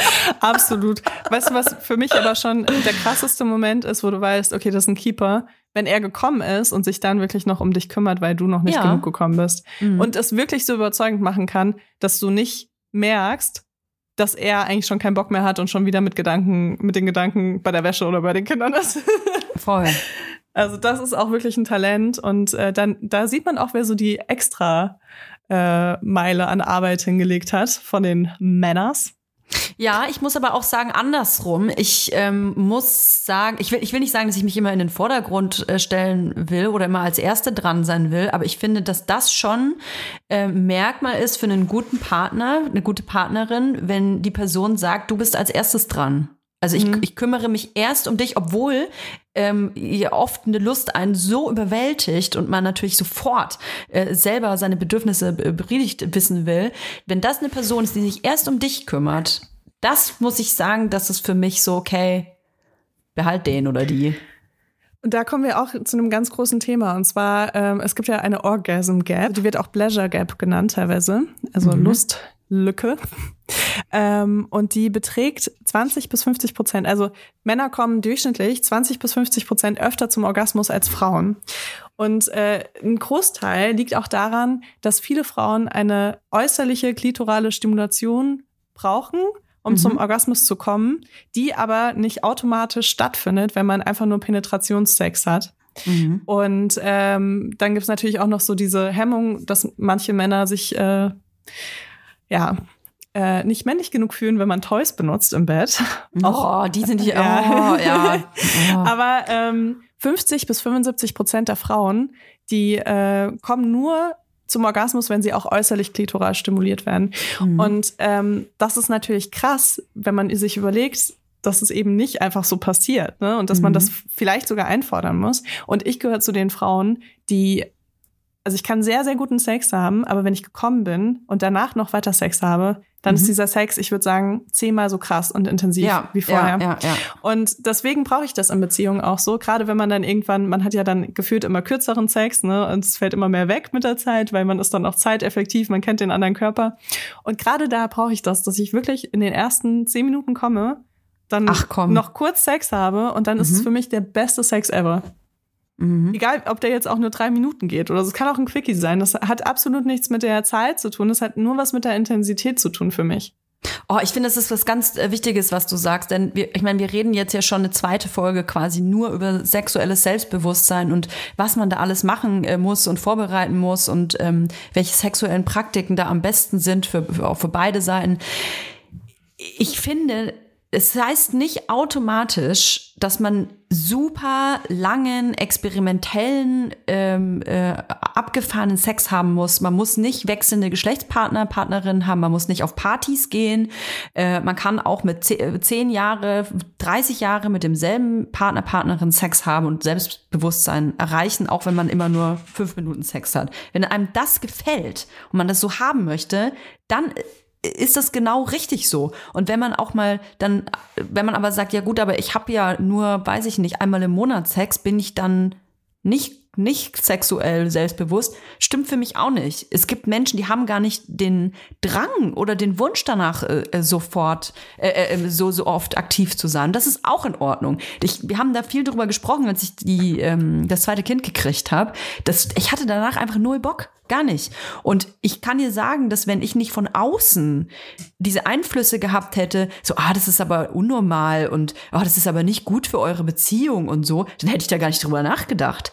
Absolut. Weißt du, was für mich aber schon der krasseste Moment ist, wo du weißt, okay, das ist ein Keeper, wenn er gekommen ist und sich dann wirklich noch um dich kümmert, weil du noch nicht ja. genug gekommen bist. Mhm. Und es wirklich so überzeugend machen kann, dass du nicht merkst, dass er eigentlich schon keinen Bock mehr hat und schon wieder mit Gedanken, mit den Gedanken bei der Wäsche oder bei den Kindern ist. Voll. Also das ist auch wirklich ein Talent und äh, dann da sieht man auch, wer so die extra äh, Meile an Arbeit hingelegt hat von den Männers. Ja, ich muss aber auch sagen, andersrum. Ich ähm, muss sagen, ich will, ich will nicht sagen, dass ich mich immer in den Vordergrund äh, stellen will oder immer als Erste dran sein will, aber ich finde, dass das schon äh, Merkmal ist für einen guten Partner, eine gute Partnerin, wenn die Person sagt, du bist als erstes dran. Also ich, mhm. ich kümmere mich erst um dich, obwohl ähm, ihr oft eine Lust einen so überwältigt und man natürlich sofort äh, selber seine Bedürfnisse befriedigt wissen will. Wenn das eine Person ist, die sich erst um dich kümmert, das muss ich sagen, das ist für mich so, okay, behalt den oder die. Und da kommen wir auch zu einem ganz großen Thema. Und zwar, ähm, es gibt ja eine Orgasm Gap, die wird auch Pleasure Gap genannt teilweise, also mhm. Lustlücke. Ähm, und die beträgt 20 bis 50 Prozent. Also Männer kommen durchschnittlich 20 bis 50 Prozent öfter zum Orgasmus als Frauen. Und äh, ein Großteil liegt auch daran, dass viele Frauen eine äußerliche klitorale Stimulation brauchen, um mhm. zum Orgasmus zu kommen, die aber nicht automatisch stattfindet, wenn man einfach nur Penetrationssex hat. Mhm. Und ähm, dann gibt's natürlich auch noch so diese Hemmung, dass manche Männer sich äh, ja äh, nicht männlich genug fühlen, wenn man Toys benutzt im Bett. Oh, die sind die, oh, ja. Oh. Aber ähm, 50 bis 75 Prozent der Frauen, die äh, kommen nur zum Orgasmus, wenn sie auch äußerlich klitoral stimuliert werden. Mhm. Und ähm, das ist natürlich krass, wenn man sich überlegt, dass es eben nicht einfach so passiert, ne? Und dass mhm. man das vielleicht sogar einfordern muss. Und ich gehöre zu den Frauen, die also ich kann sehr, sehr guten Sex haben, aber wenn ich gekommen bin und danach noch weiter Sex habe, dann mhm. ist dieser Sex, ich würde sagen, zehnmal so krass und intensiv ja, wie vorher. Ja, ja, ja. Und deswegen brauche ich das in Beziehungen auch so, gerade wenn man dann irgendwann, man hat ja dann gefühlt immer kürzeren Sex, ne, und es fällt immer mehr weg mit der Zeit, weil man ist dann auch zeiteffektiv, man kennt den anderen Körper. Und gerade da brauche ich das, dass ich wirklich in den ersten zehn Minuten komme, dann noch kurz Sex habe und dann mhm. ist es mhm. für mich der beste Sex ever. Mhm. Egal, ob der jetzt auch nur drei Minuten geht oder so. Es kann auch ein Quickie sein. Das hat absolut nichts mit der Zeit zu tun. Das hat nur was mit der Intensität zu tun für mich. Oh, ich finde, das ist was ganz äh, Wichtiges, was du sagst, denn wir, ich meine, wir reden jetzt ja schon eine zweite Folge quasi nur über sexuelles Selbstbewusstsein und was man da alles machen äh, muss und vorbereiten muss und ähm, welche sexuellen Praktiken da am besten sind für, für auch für beide Seiten. Ich finde, es heißt nicht automatisch, dass man super langen, experimentellen, ähm, äh, abgefahrenen Sex haben muss. Man muss nicht wechselnde Geschlechtspartner, Partnerin haben. Man muss nicht auf Partys gehen. Äh, man kann auch mit zehn Jahre, 30 Jahre mit demselben Partner, Partnerin Sex haben und Selbstbewusstsein erreichen, auch wenn man immer nur fünf Minuten Sex hat. Wenn einem das gefällt und man das so haben möchte, dann ist das genau richtig so. Und wenn man auch mal dann, wenn man aber sagt, ja gut, aber ich habe ja nur, weiß ich nicht, einmal im Monat Sex, bin ich dann nicht nicht sexuell selbstbewusst, stimmt für mich auch nicht. Es gibt Menschen, die haben gar nicht den Drang oder den Wunsch danach, äh, äh sofort äh, äh, so, so oft aktiv zu sein. Das ist auch in Ordnung. Ich, wir haben da viel drüber gesprochen, als ich die, ähm, das zweite Kind gekriegt habe. Ich hatte danach einfach null Bock. Gar nicht. Und ich kann dir sagen, dass wenn ich nicht von außen diese Einflüsse gehabt hätte, so, ah, das ist aber unnormal und ah, das ist aber nicht gut für eure Beziehung und so, dann hätte ich da gar nicht drüber nachgedacht.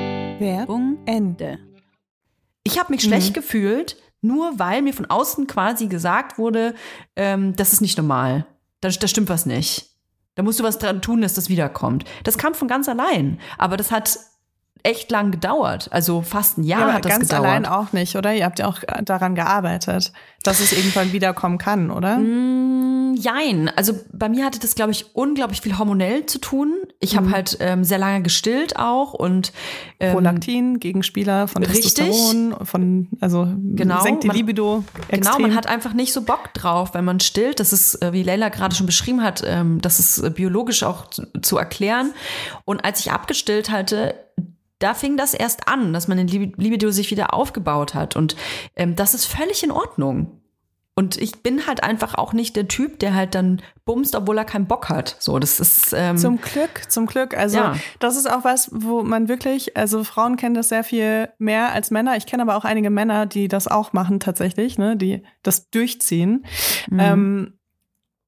Werbung Ende. Ich habe mich schlecht gefühlt, nur weil mir von außen quasi gesagt wurde, ähm, das ist nicht normal. Da, da stimmt was nicht. Da musst du was dran tun, dass das wiederkommt. Das kam von ganz allein. Aber das hat echt lang gedauert. Also fast ein Jahr aber hat das ganz gedauert. allein auch nicht, oder? Ihr habt ja auch daran gearbeitet, dass es irgendwann wiederkommen kann, oder? Mm, jein. Also bei mir hatte das, glaube ich, unglaublich viel hormonell zu tun. Ich habe halt ähm, sehr lange gestillt auch und ähm, Prolaktin, Gegenspieler von Richtig. Testosteron, von, also Genau, senkt die man- Libido Genau, extrem. man hat einfach nicht so Bock drauf, wenn man stillt. Das ist, äh, wie Leila gerade schon beschrieben hat, ähm, das ist äh, biologisch auch zu, zu erklären. Und als ich abgestillt hatte, da fing das erst an, dass meine Lib- Libido sich wieder aufgebaut hat. Und ähm, das ist völlig in Ordnung. Und ich bin halt einfach auch nicht der Typ, der halt dann bumst, obwohl er keinen Bock hat. So, das ist ähm, Zum Glück, zum Glück. Also Ja. das ist auch was, wo man wirklich, also Frauen kennen das sehr viel mehr als Männer. Ich kenne aber auch einige Männer, die das auch machen tatsächlich, ne, die das durchziehen. Mhm. Ähm,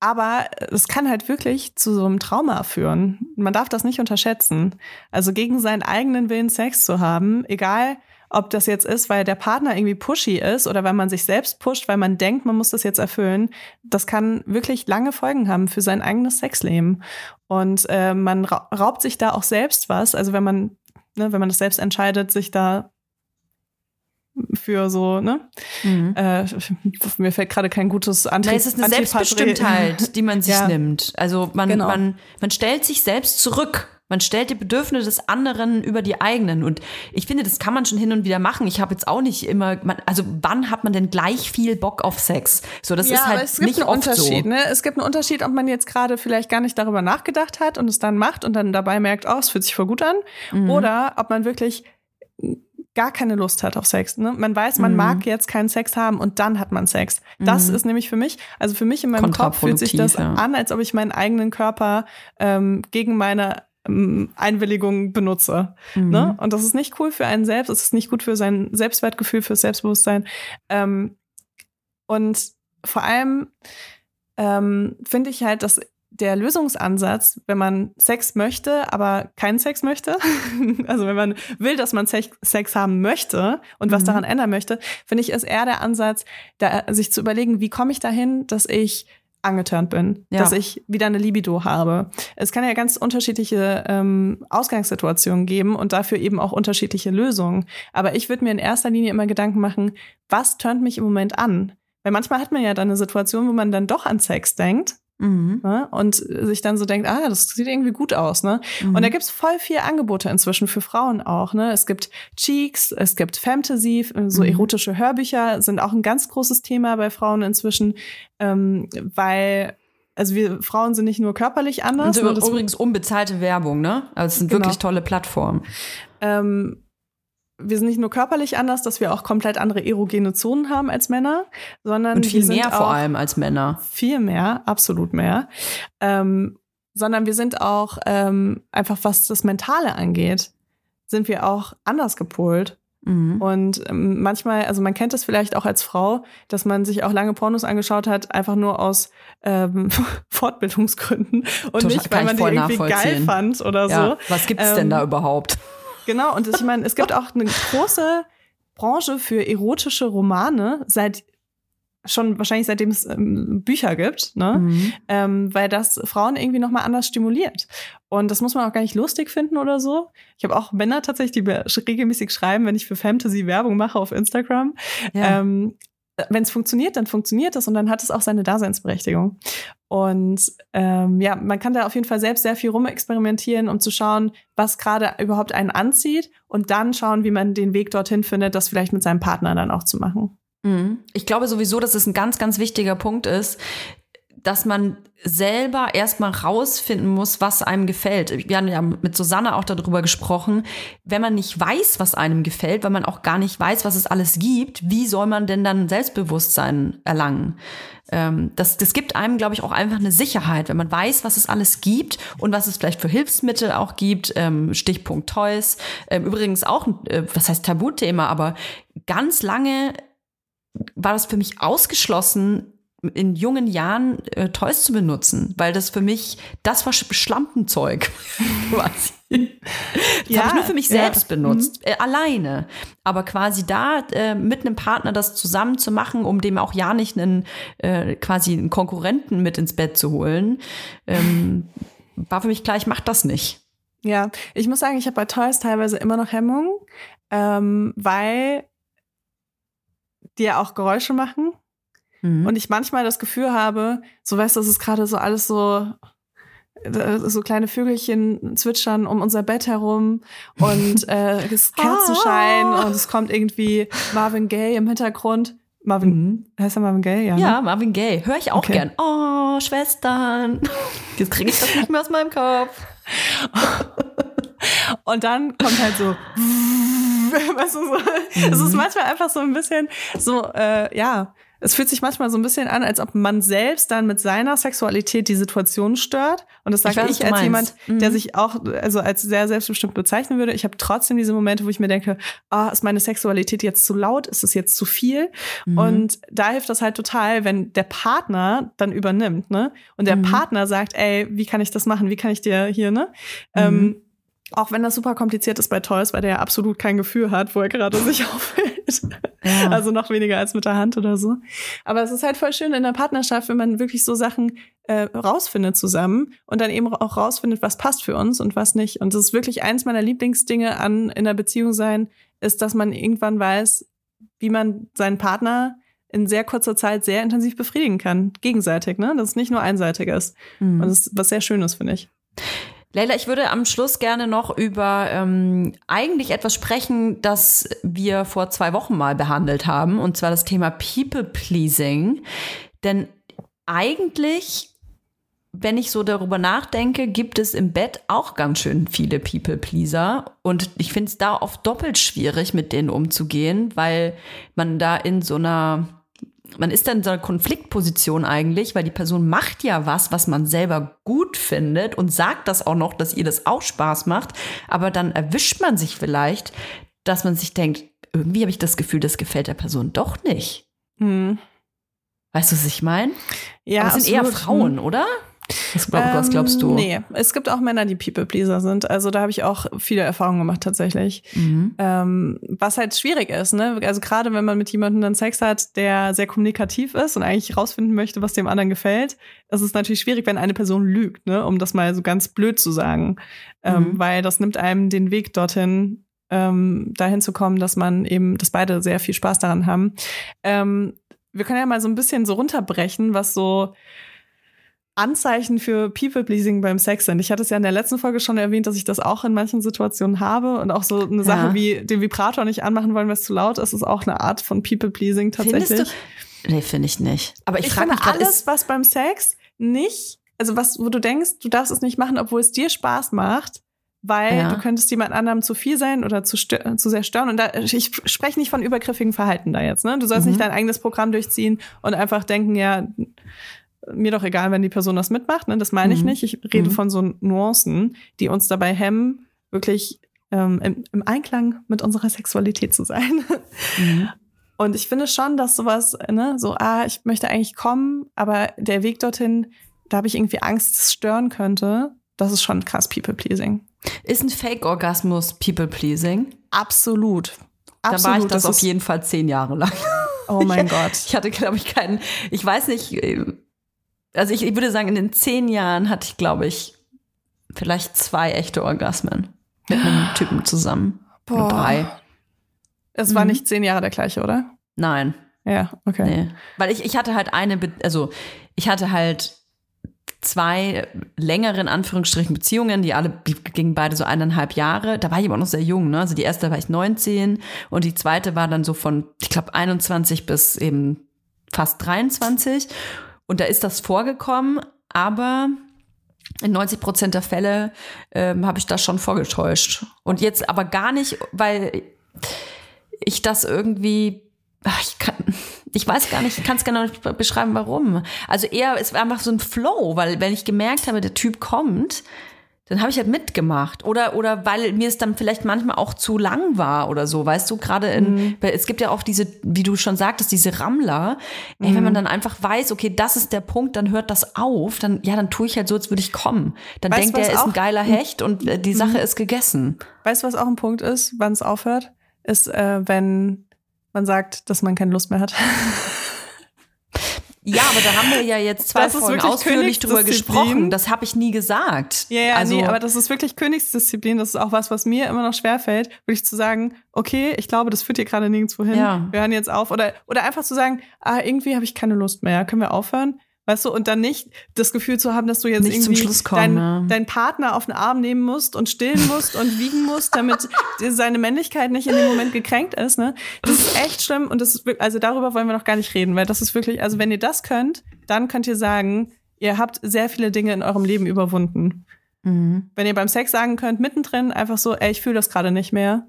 aber es kann halt wirklich zu so einem Trauma führen. Man darf das nicht unterschätzen. Also gegen seinen eigenen Willen Sex zu haben, egal ob das jetzt ist, weil der Partner irgendwie pushy ist oder weil man sich selbst pusht, weil man denkt, man muss das jetzt erfüllen, das kann wirklich lange Folgen haben für sein eigenes Sexleben. Und äh, man raubt sich da auch selbst was. Also wenn man, ne, wenn man das selbst entscheidet, sich da für so, ne? Mhm. Äh, mir fällt gerade kein gutes Anti Nein, es ist eine Selbstbestimmtheit, die man sich ja. nimmt. Also man, genau. man, man stellt sich selbst zurück. Man stellt die Bedürfnisse des anderen über die eigenen. Und ich finde, das kann man schon hin und wieder machen. Ich habe jetzt auch nicht immer, man, also wann hat man denn gleich viel Bock auf Sex? So, das ja, ist halt es gibt nicht einen oft Unterschied, so. Ne? Es gibt einen Unterschied, ob man jetzt gerade vielleicht gar nicht darüber nachgedacht hat und es dann macht und dann dabei merkt, oh, es fühlt sich voll gut an. Mhm. Oder ob man wirklich gar keine Lust hat auf Sex. Ne? Man weiß, man mhm. mag jetzt keinen Sex haben und dann hat man Sex. Das mhm. ist nämlich für mich, also für mich in meinem Kopf fühlt sich das ja. an, als ob ich meinen eigenen Körper ähm, gegen meine ähm, Einwilligung benutze. Mhm. Ne? Und das ist nicht cool für einen selbst, es ist nicht gut für sein Selbstwertgefühl, fürs Selbstbewusstsein. Ähm, und vor allem ähm, finde ich halt, dass der Lösungsansatz, wenn man Sex möchte, aber keinen Sex möchte, also wenn man will, dass man Sex haben möchte und was mhm. daran ändern möchte, finde ich, ist eher der Ansatz, da, sich zu überlegen, wie komme ich dahin, dass ich angeturnt bin, ja. dass ich wieder eine Libido habe. Es kann ja ganz unterschiedliche ähm, Ausgangssituationen geben und dafür eben auch unterschiedliche Lösungen. Aber ich würde mir in erster Linie immer Gedanken machen, was turnt mich im Moment an? Weil manchmal hat man ja dann eine Situation, wo man dann doch an Sex denkt Mhm. Ne? Und sich dann so denkt, ah, das sieht irgendwie gut aus. Ne? Mhm. Und da gibt's voll viel Angebote inzwischen für Frauen auch. Ne? Es gibt Cheeks, es gibt Fantasy, so mhm. erotische Hörbücher sind auch ein ganz großes Thema bei Frauen inzwischen, ähm, weil also wir Frauen sind nicht nur körperlich anders. Und übrigens unbezahlte Werbung, ne? Also es sind genau. wirklich tolle Plattformen. Ähm, wir sind nicht nur körperlich anders, dass wir auch komplett andere erogene Zonen haben als Männer, sondern und viel mehr vor allem als Männer. Viel mehr, absolut mehr. Ähm, sondern wir sind auch ähm, einfach, was das Mentale angeht, sind wir auch anders gepolt. Mhm. Und ähm, manchmal, also man kennt es vielleicht auch als Frau, dass man sich auch lange Pornos angeschaut hat, einfach nur aus ähm, Fortbildungsgründen und Total, nicht, weil man die irgendwie geil fand oder ja, so. Was gibt's ähm, denn da überhaupt? Genau, und ich meine, es gibt auch eine große Branche für erotische Romane seit schon wahrscheinlich seitdem es ähm, Bücher gibt, ne? Mhm. Ähm, weil das Frauen irgendwie noch mal anders stimuliert. Und das muss man auch gar nicht lustig finden oder so. Ich habe auch Männer tatsächlich, die mir regelmäßig schreiben, wenn ich für Fantasy Werbung mache auf Instagram. Ja. Ähm, wenn es funktioniert, dann funktioniert es und dann hat es auch seine Daseinsberechtigung. Und ähm, ja, man kann da auf jeden Fall selbst sehr viel rumexperimentieren, um zu schauen, was gerade überhaupt einen anzieht und dann schauen, wie man den Weg dorthin findet, das vielleicht mit seinem Partner dann auch zu machen. Mhm. Ich glaube sowieso, dass es ein ganz, ganz wichtiger Punkt ist, dass man selber erstmal rausfinden muss, was einem gefällt. Wir haben ja mit Susanne auch darüber gesprochen. Wenn man nicht weiß, was einem gefällt, weil man auch gar nicht weiß, was es alles gibt, wie soll man denn dann Selbstbewusstsein erlangen? Ähm, das, das gibt einem, glaube ich, auch einfach eine Sicherheit, wenn man weiß, was es alles gibt und was es vielleicht für Hilfsmittel auch gibt. Ähm, Stichpunkt Toys. Ähm, übrigens auch, äh, was heißt Tabuthema, aber ganz lange war das für mich ausgeschlossen, in jungen Jahren äh, Toys zu benutzen, weil das für mich, das war Schlampenzeug quasi. Das ja, habe ich nur für mich selbst ja. benutzt, mhm. äh, alleine. Aber quasi da äh, mit einem Partner das zusammen zu machen, um dem auch ja nicht einen äh, quasi einen Konkurrenten mit ins Bett zu holen, ähm, war für mich klar, ich mach das nicht. Ja, ich muss sagen, ich habe bei Toys teilweise immer noch Hemmungen, ähm, weil die ja auch Geräusche machen Mhm. Und ich manchmal das Gefühl habe, so weißt du, das ist gerade so alles so, äh, so kleine Vögelchen zwitschern um unser Bett herum und äh, es Kerzenschein oh. und es kommt irgendwie Marvin Gaye im Hintergrund. Marvin, mhm. heißt er Marvin Gaye? Ja, ja ne? Marvin Gaye. Höre ich auch okay. gern. Oh, Schwestern. Jetzt kriege ich das nicht mehr aus meinem Kopf. und dann kommt halt so, weißt du, so, mhm. es ist manchmal einfach so ein bisschen so, äh, ja, es fühlt sich manchmal so ein bisschen an, als ob man selbst dann mit seiner Sexualität die Situation stört. Und das sage ich, weiß, ich als meinst. jemand, Mhm. der sich auch also als sehr selbstbestimmt bezeichnen würde. Ich habe trotzdem diese Momente, wo ich mir denke, ah, ist meine Sexualität jetzt zu laut? Ist es jetzt zu viel? Mhm. Und da hilft das halt total, wenn der Partner dann übernimmt, ne? Und der Mhm. Partner sagt, ey, wie kann ich das machen? Wie kann ich dir hier, ne? Mhm. Ähm, auch wenn das super kompliziert ist bei Toys, weil der ja absolut kein Gefühl hat, wo er gerade sich aufhält. Ja. Also noch weniger als mit der Hand oder so. Aber es ist halt voll schön in der Partnerschaft, wenn man wirklich so Sachen äh, rausfindet zusammen und dann eben auch rausfindet, was passt für uns und was nicht. Und das ist wirklich eins meiner Lieblingsdinge an in der Beziehung sein, ist, dass man irgendwann weiß, wie man seinen Partner in sehr kurzer Zeit sehr intensiv befriedigen kann, gegenseitig, ne? Dass es nicht nur einseitig ist. Mhm. Und das ist was sehr Schönes, finde ich. Leila, ich würde am Schluss gerne noch über ähm, eigentlich etwas sprechen, das wir vor zwei Wochen mal behandelt haben, und zwar das Thema People-Pleasing. Denn eigentlich, wenn ich so darüber nachdenke, gibt es im Bett auch ganz schön viele People-Pleaser. Und ich finde es da oft doppelt schwierig, mit denen umzugehen, weil man da in so einer man ist dann in so einer Konfliktposition eigentlich, weil die Person macht ja was, was man selber gut findet und sagt das auch noch, dass ihr das auch Spaß macht, aber dann erwischt man sich vielleicht, dass man sich denkt, irgendwie habe ich das Gefühl, das gefällt der Person doch nicht. Hm. Weißt du, was ich meine? Ja, aber es sind eher. Frauen, oder? Was, glaub, was glaubst du? Ähm, Nee, es gibt auch Männer, die People-Pleaser sind. Also da habe ich auch viele Erfahrungen gemacht tatsächlich. Mhm. Ähm, was halt schwierig ist, ne? Also gerade wenn man mit jemandem dann Sex hat, der sehr kommunikativ ist und eigentlich rausfinden möchte, was dem anderen gefällt, ist es natürlich schwierig, wenn eine Person lügt, ne? Um das mal so ganz blöd zu sagen. Ähm, Mhm. weil das nimmt einem den Weg dorthin, ähm, dahin zu kommen, dass man eben, dass beide sehr viel Spaß daran haben. Ähm, wir können ja mal so ein bisschen so runterbrechen, was so Anzeichen für People-Pleasing beim Sex sind. Ich hatte es ja in der letzten Folge schon erwähnt, dass ich das auch in manchen Situationen habe und auch so eine Sache Ja. wie den Vibrator nicht anmachen wollen, weil es zu laut ist, ist auch eine Art von People-Pleasing tatsächlich. Findest du? Nee, finde ich nicht. Aber ich, ich frage mich alles, was beim Sex nicht, also was, wo du denkst, du darfst es nicht machen, obwohl es dir Spaß macht, weil Ja. du könntest jemand anderem zu viel sein oder zu, zu sehr stören. Und da, ich spreche nicht von übergriffigen Verhalten da jetzt. Ne? Du sollst Mhm. nicht dein eigenes Programm durchziehen und einfach denken, ja, mir doch egal, wenn die Person das mitmacht. Ne? Das meine ich Mhm. nicht. Ich rede Mhm. von so Nuancen, die uns dabei hemmen, wirklich ähm, im, im Einklang mit unserer Sexualität zu sein. Mhm. Und ich finde schon, dass sowas, ne, so, ah, ich möchte eigentlich kommen, aber der Weg dorthin, da habe ich irgendwie Angst, dass es stören könnte. Das ist schon krass People-Pleasing. ist ein Fake-Orgasmus People-Pleasing? Absolut. Da Absolut. war ich das, auf ist- jeden Fall zehn Jahre lang. Oh mein Gott. Ich hatte, glaube ich, keinen, ich weiß nicht, äh, also ich, ich würde sagen, in den zehn Jahren hatte ich, glaube ich, vielleicht zwei echte Orgasmen mit einem Typen zusammen. Oder Boah. drei. Es war Mhm. nicht zehn Jahre der gleiche, oder? Nein, Ja, okay. nee. Weil ich, ich hatte halt eine, Be also ich hatte halt zwei längere, in Anführungsstrichen, Beziehungen, die alle die gingen beide so eineinhalb Jahre. Da war ich aber auch noch sehr jung, ne? Also die erste war ich 19 und die zweite war dann so von, ich glaube, 21 bis eben fast 23. Und da ist das vorgekommen, aber in 90 Prozent der Fälle ähm, habe ich das schon vorgetäuscht. Und jetzt aber gar nicht, weil ich das irgendwie, ach, ich kann, ich weiß gar nicht, ich kann es gar nicht beschreiben, warum. Also eher, es war einfach so ein Flow, weil wenn ich gemerkt habe, der Typ kommt, dann habe ich halt mitgemacht. Oder, oder weil mir es dann vielleicht manchmal auch zu lang war oder so, weißt du, gerade in, weil es gibt ja auch diese, wie du schon sagtest, diese Rammler. Ey, wenn man dann einfach weiß, okay, das ist der Punkt, dann hört das auf, dann, ja, dann tue ich halt so, als würde ich kommen. Dann Weißt denkt er, ist ein geiler Hecht und äh, die Sache ist gegessen. Weißt du, was auch ein Punkt ist, wann es aufhört? Ist, äh, wenn man sagt, dass man keine Lust mehr hat. Ja, aber da haben wir ja jetzt zwei Das Folgen ausführlich drüber gesprochen. Das habe ich nie gesagt. Ja, ja, also, nee, aber das ist wirklich Königsdisziplin. Das ist auch was, was mir immer noch schwerfällt, wirklich zu sagen, okay, ich glaube, das führt hier gerade nirgendwo hin. Ja. Wir hören jetzt auf. Oder, oder einfach zu sagen, ah, irgendwie habe ich keine Lust mehr. Können wir aufhören? Weißt du, und dann nicht das Gefühl zu haben, dass du jetzt Nicht zum irgendwie Schluss kommen, deinen ja. deinen Partner auf den Arm nehmen musst und stillen musst und wiegen musst, damit seine Männlichkeit nicht in dem Moment gekränkt ist. Ne? Das ist echt schlimm und das ist wirklich, also darüber wollen wir noch gar nicht reden, weil das ist wirklich, also wenn ihr das könnt, dann könnt ihr sagen, ihr habt sehr viele Dinge in eurem Leben überwunden. Mhm. Wenn ihr beim Sex sagen könnt, mittendrin einfach so, ey, ich fühle das gerade nicht mehr.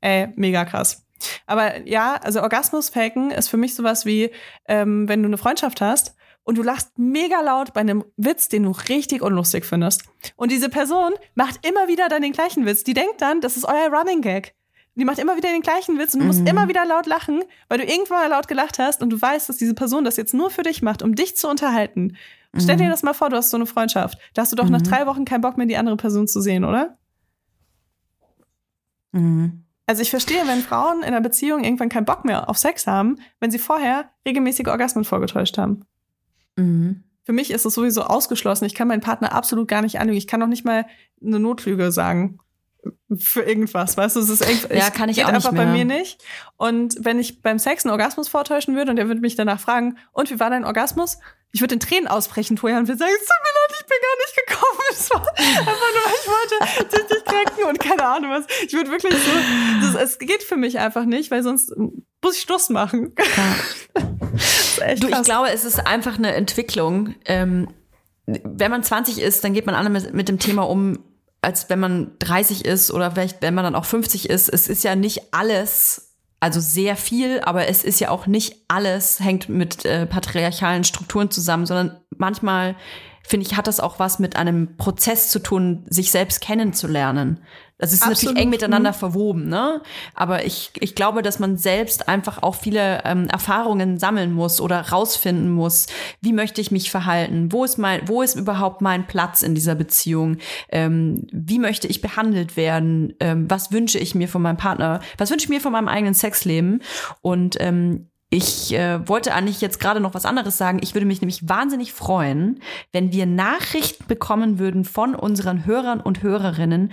Ey, mega krass. Aber ja, also Orgasmus faken ist für mich sowas wie, ähm, wenn du eine Freundschaft hast und du lachst mega laut bei einem Witz, den du richtig unlustig findest. Und diese Person macht immer wieder dann den gleichen Witz. Die denkt dann, das ist euer Running Gag. Die macht immer wieder den gleichen Witz und du musst Mhm. immer wieder laut lachen, weil du irgendwann mal laut gelacht hast und du weißt, dass diese Person das jetzt nur für dich macht, um dich zu unterhalten. Stell Mhm. dir das mal vor, du hast so eine Freundschaft. Da hast du doch nach drei Wochen keinen Bock mehr, die andere Person zu sehen, oder? Mhm. Also ich verstehe, wenn Frauen in einer Beziehung irgendwann keinen Bock mehr auf Sex haben, wenn sie vorher regelmäßige Orgasmen vorgetäuscht haben. Mhm. Für mich ist es sowieso ausgeschlossen. Ich kann meinen Partner absolut gar nicht anlügen. Ich kann auch nicht mal eine Notlüge sagen für irgendwas, weißt du? Es ist irgend- Ja, kann ich geht auch nicht einfach bei mehr. mir nicht. Und wenn ich beim Sex einen Orgasmus vortäuschen würde und er würde mich danach fragen, und wie war dein Orgasmus? Ich würde in Tränen ausbrechen vorher und würde sagen, es tut mir leid, ich bin gar nicht gekommen. Es war einfach nur, ich wollte dich nicht kränken und keine Ahnung was. Ich würde wirklich so, das, es geht für mich einfach nicht, weil sonst muss ich Schluss machen. Das ist echt Du, ich krass. glaube, es ist einfach eine Entwicklung. Ähm, wenn man 20 ist, dann geht man anders mit, mit dem Thema um, als wenn man 30 ist oder vielleicht, wenn man dann auch 50 ist. Es ist ja nicht alles, also sehr viel, aber es ist ja auch nicht alles, hängt mit äh, patriarchalen Strukturen zusammen, sondern manchmal, finde ich, hat das auch was mit einem Prozess zu tun, sich selbst kennenzulernen. Das ist Absolut. natürlich eng miteinander verwoben, ne? Aber ich, ich glaube, dass man selbst einfach auch viele ähm, Erfahrungen sammeln muss oder rausfinden muss. Wie möchte ich mich verhalten? Wo ist mein, wo ist überhaupt mein Platz in dieser Beziehung? Ähm, wie möchte ich behandelt werden? Ähm, was wünsche ich mir von meinem Partner? Was wünsche ich mir von meinem eigenen Sexleben? Und ähm, ich äh, wollte eigentlich jetzt gerade noch was anderes sagen. Ich würde mich nämlich wahnsinnig freuen, wenn wir Nachrichten bekommen würden von unseren Hörern und Hörerinnen,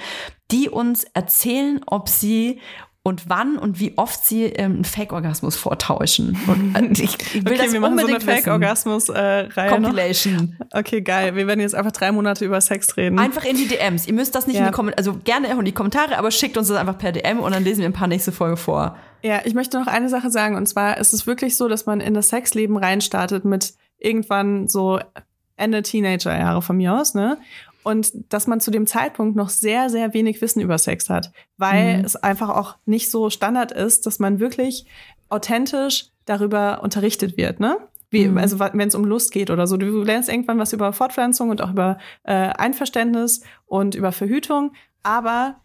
die uns erzählen, ob sie und wann und wie oft sie ähm, einen Fake-Orgasmus vortäuschen. Und äh, ich, ich will okay, das wir machen so eine. Fake-Orgasmus-Reihe. Compilation. okay, geil. Wir werden jetzt einfach drei Monate über Sex reden. Einfach in die DMs. Ihr müsst das nicht Ja. in die Kommentare, also gerne auch in die Kommentare, aber schickt uns das einfach per DM und dann lesen wir ein paar nächste Folge vor. Ja, ich möchte noch eine Sache sagen. Und zwar ist es wirklich so, dass man in das Sexleben reinstartet mit irgendwann so Ende Teenagerjahre von mir aus, ne? Und dass man zu dem Zeitpunkt noch sehr, sehr wenig Wissen über Sex hat, weil Mhm. es einfach auch nicht so Standard ist, dass man wirklich authentisch darüber unterrichtet wird, ne? Wie, Mhm. Also wenn es um Lust geht oder so. Du lernst irgendwann was über Fortpflanzung und auch über äh, Einverständnis und über Verhütung, aber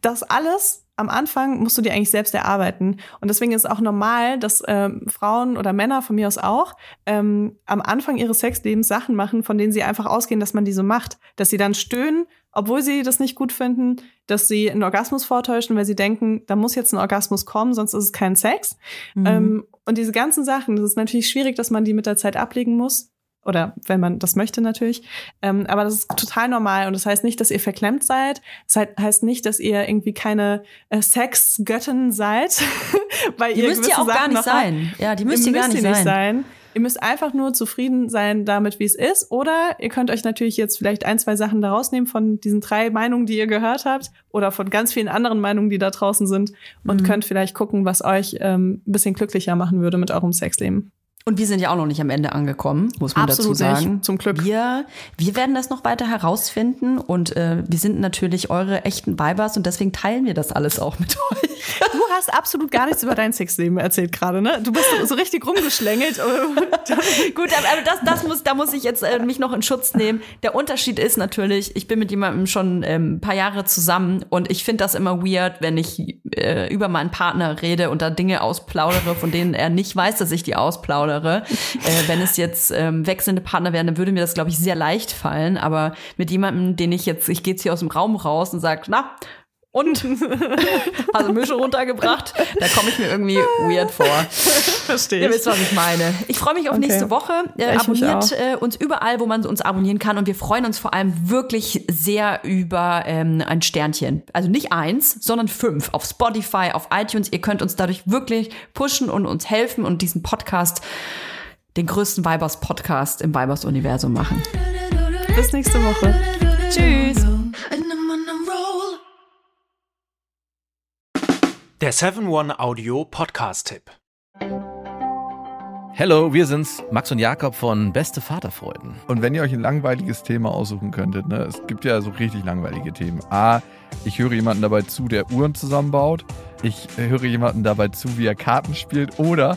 das alles am Anfang musst du dir eigentlich selbst erarbeiten. Und deswegen ist es auch normal, dass ähm, Frauen oder Männer von mir aus auch ähm, am Anfang ihres Sexlebens Sachen machen, von denen sie einfach ausgehen, dass man die so macht. Dass sie dann stöhnen, obwohl sie das nicht gut finden, dass sie einen Orgasmus vortäuschen, weil sie denken, da muss jetzt ein Orgasmus kommen, sonst ist es kein Sex. Ähm, und diese ganzen Sachen, das ist natürlich schwierig, dass man die mit der Zeit ablegen muss. Oder wenn man das möchte natürlich. Ähm, aber das ist total normal. Und das heißt nicht, dass ihr verklemmt seid. Das heißt- nicht, dass ihr irgendwie keine äh, Sexgöttin seid. weil Die ihr müsst ihr auch gar Sachen nicht noch habt. sein. Ja, die müsst ihr gar nicht sein. Ihr müsst einfach nur zufrieden sein damit, wie es ist. Oder ihr könnt euch natürlich jetzt vielleicht ein, zwei Sachen daraus nehmen von diesen drei Meinungen, die ihr gehört habt. Oder von ganz vielen anderen Meinungen, die da draußen sind. Mhm. Und könnt vielleicht gucken, was euch ähm, ein bisschen glücklicher machen würde mit eurem Sexleben. Und wir sind ja auch noch nicht am Ende angekommen, muss man Absolut dazu sagen. nicht, zum Glück. Wir, wir werden das noch weiter herausfinden und äh, wir sind natürlich eure echten Weibers und deswegen teilen wir das alles auch mit euch. Du hast absolut gar nichts über dein Sexleben erzählt gerade, ne? Du bist so- richtig rumgeschlängelt. Gut, aber, aber das, das muss, da muss ich jetzt äh, mich noch in Schutz nehmen. Der Unterschied ist natürlich, ich bin mit jemandem schon ähm, ein paar Jahre zusammen und ich finde das immer weird, wenn ich äh, über meinen Partner rede und da Dinge ausplaudere, von denen er nicht weiß, dass ich die ausplaudere. Äh, wenn es jetzt ähm, wechselnde Partner wären, dann würde mir das, glaube ich, sehr leicht fallen. Aber mit jemandem, den ich jetzt, ich gehe jetzt hier aus dem Raum raus und sage, na, und also Mische runtergebracht, da komme ich mir irgendwie weird vor. Verstehe Ihr wisst, was ich meine. Ich freue mich auf Okay. nächste Woche. Äh, abonniert äh, uns überall, wo man uns abonnieren kann. Und wir freuen uns vor allem wirklich sehr über ähm, ein Sternchen. Also nicht eins, sondern fünf. Auf Spotify, auf iTunes. Ihr könnt uns dadurch wirklich pushen und uns helfen und diesen Podcast, den größten Vibers-Podcast im Vibers-Universum machen. Bis nächste Woche. Tschüss. Der 7-One Audio Podcast-Tipp. Hello, wir sind's, Max und Jakob von Beste Vaterfreuden. Und wenn ihr euch ein langweiliges Thema aussuchen könntet, ne, es gibt ja so richtig langweilige Themen. A, ich höre jemanden dabei zu, der Uhren zusammenbaut. ich höre jemanden dabei zu, wie er Karten spielt oder